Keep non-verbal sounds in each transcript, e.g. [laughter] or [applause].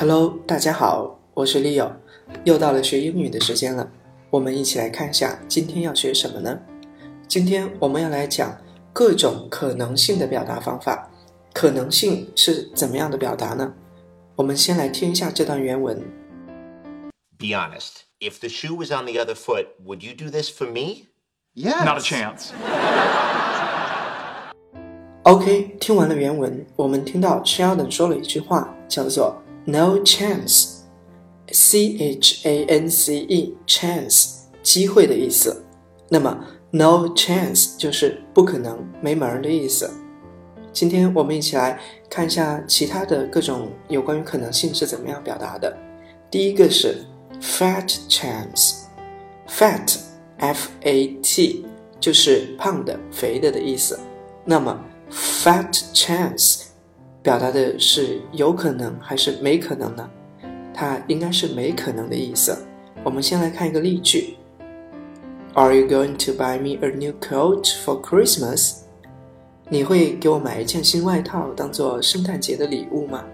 Hello，大家好，我是 Leo，又到了学英语的时间了。我们一起来看一下今天要学什么呢？今天我们要来讲各种可能性的表达方法。可能性是怎么样的表达呢？我们先来听一下这段原文。Be honest. If the shoe was on the other foot, would you do this for me? Yes. Not a chance. [laughs] OK，听完了原文，我们听到 Sheldon 说了一句话，叫做 “no chance”，C H A N C E，chance，机会的意思。那么 “no chance” 就是不可能、没门儿的意思。今天我们一起来看一下其他的各种有关于可能性是怎么样表达的。第一个是 fat chance，fat f a t 就是胖的、肥的的意思。那么 fat chance 表达的是有可能还是没可能呢？它应该是没可能的意思。我们先来看一个例句：Are you going to buy me a new coat for Christmas？你会给我买一件新外套当做圣诞节的礼物吗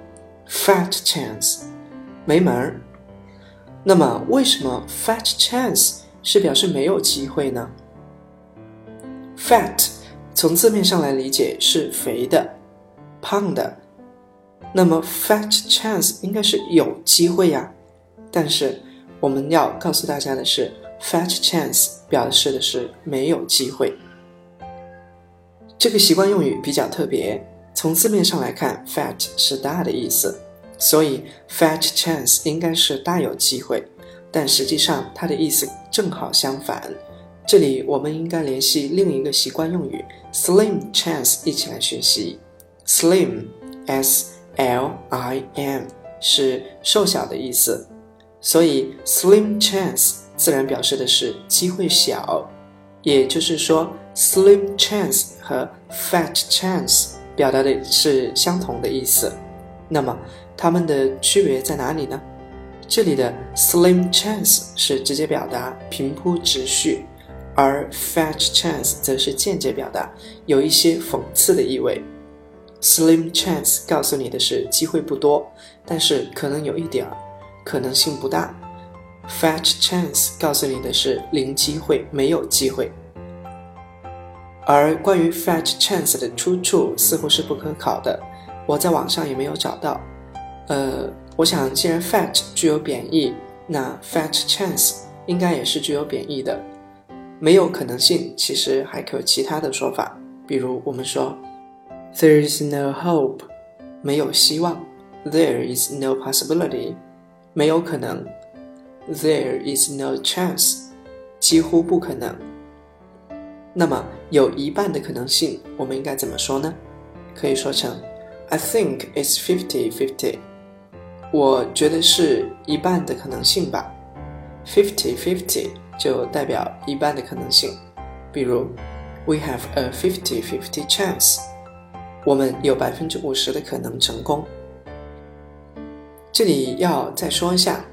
？Fat chance，没门儿。那么为什么 fat chance 是表示没有机会呢？Fat 从字面上来理解是肥的、胖的，那么 fat chance 应该是有机会呀。但是我们要告诉大家的是，fat chance 表示的是没有机会。这个习惯用语比较特别，从字面上来看，fat 是大的意思，所以 fat chance 应该是大有机会，但实际上它的意思正好相反。这里我们应该联系另一个习惯用语 slim chance 一起来学习。Slim，s l i m 是瘦小的意思，所以 slim chance 自然表示的是机会小，也就是说。Slim chance 和 fat chance 表达的是相同的意思，那么它们的区别在哪里呢？这里的 slim chance 是直接表达平铺直叙，而 fat chance 则是间接表达，有一些讽刺的意味。Slim chance 告诉你的是机会不多，但是可能有一点儿，可能性不大。Fat chance 告诉你的是零机会，没有机会。而关于 fat chance 的出处似乎是不可考的，我在网上也没有找到。呃，我想既然 fat 具有贬义，那 fat chance 应该也是具有贬义的。没有可能性，其实还可有其他的说法，比如我们说 there is no hope，没有希望；there is no possibility，没有可能；there is no chance，几乎不可能。那么有一半的可能性，我们应该怎么说呢？可以说成 I think it's fifty-fifty。我觉得是一半的可能性吧。Fifty-fifty 就代表一半的可能性。比如，We have a fifty-fifty chance。 我们有百分之五十的可能成功。这里要再说一下，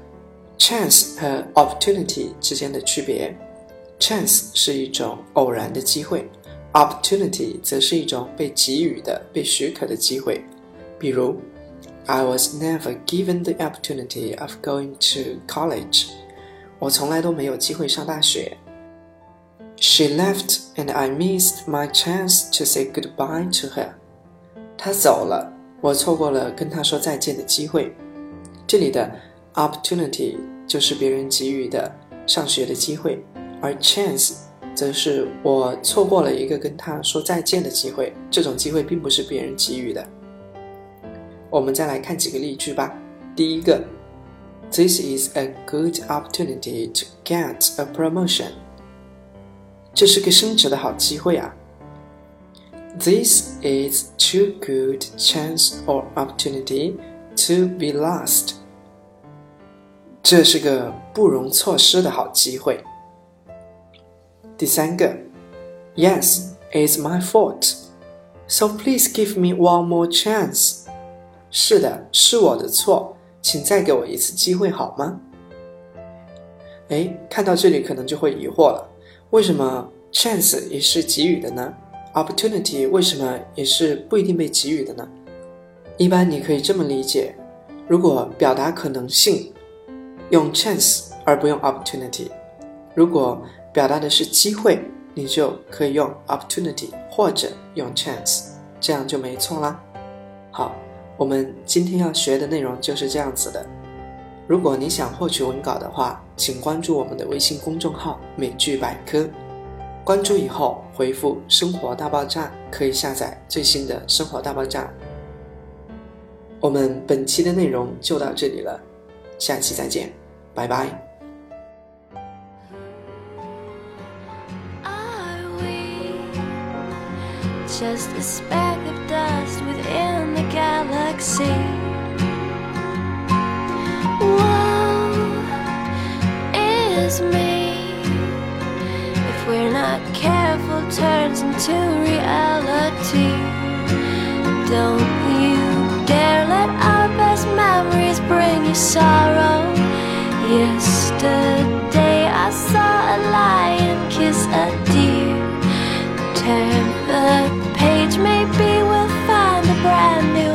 chance 和 opportunity 之间的区别。Chance 是一种偶然的机会，opportunity 则是一种被给予的、被许可的机会。比如，I was never given the opportunity of going to college。我从来都没有机会上大学。She left and I missed my chance to say goodbye to her。 他走了，我错过了跟他说再见的机会。这里的 opportunity 就是别人给予的上学的机会。而 chance 则是我错过了一个跟他说再见的机会，这种机会并不是别人给予的。我们再来看几个例句吧。第一个，This is a good opportunity to get a promotion。这是个升职的好机会啊。This is too good chance or opportunity to be lost。这是个不容错失的好机会。第三个，Yes, it's my fault. So please give me one more chance. 是的，是我的错，请再给我一次机会好吗？哎，看到这里可能就会疑惑了，为什么 chance 也是给予的呢？Opportunity 为什么也是不一定被给予的呢？一般你可以这么理解如果表达可能性，用 chance 而不用 opportunity；如果表达的是机会，你就可以用 opportunity 或者用 chance，这样就没错啦。好，我们今天要学的内容就是这样子的。如果你想获取文稿的话，请关注我们的微信公众号“美剧百科”。关注以后回复生活大爆炸可以下载最新的生活大爆炸。我们本期的内容就到这里了下期再见拜拜。Just a speck of dust within the galaxy? Not careful, turns into reality. Don't you dare let our best memories bring you sorrow. Yesterday I saw a lion kiss a deer. Turn the page, maybe we'll find a brand new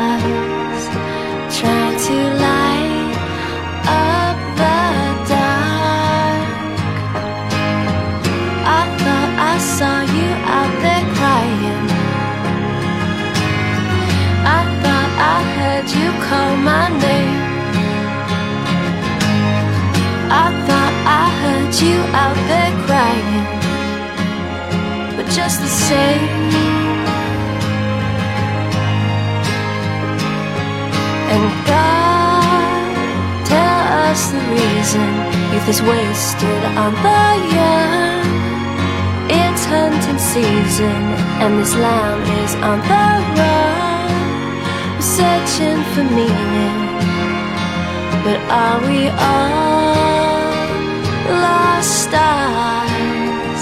call my name. I thought I heard you out there crying. But just the same. And God, tell us the reason youth is wasted on the young. It's hunting season, and this lamb is on the run. Searching for meaning, but are we all lost stars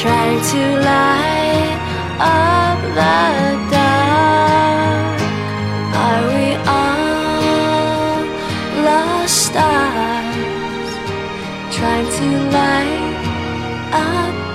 trying to light up the dark? Are we all lost stars trying to light up?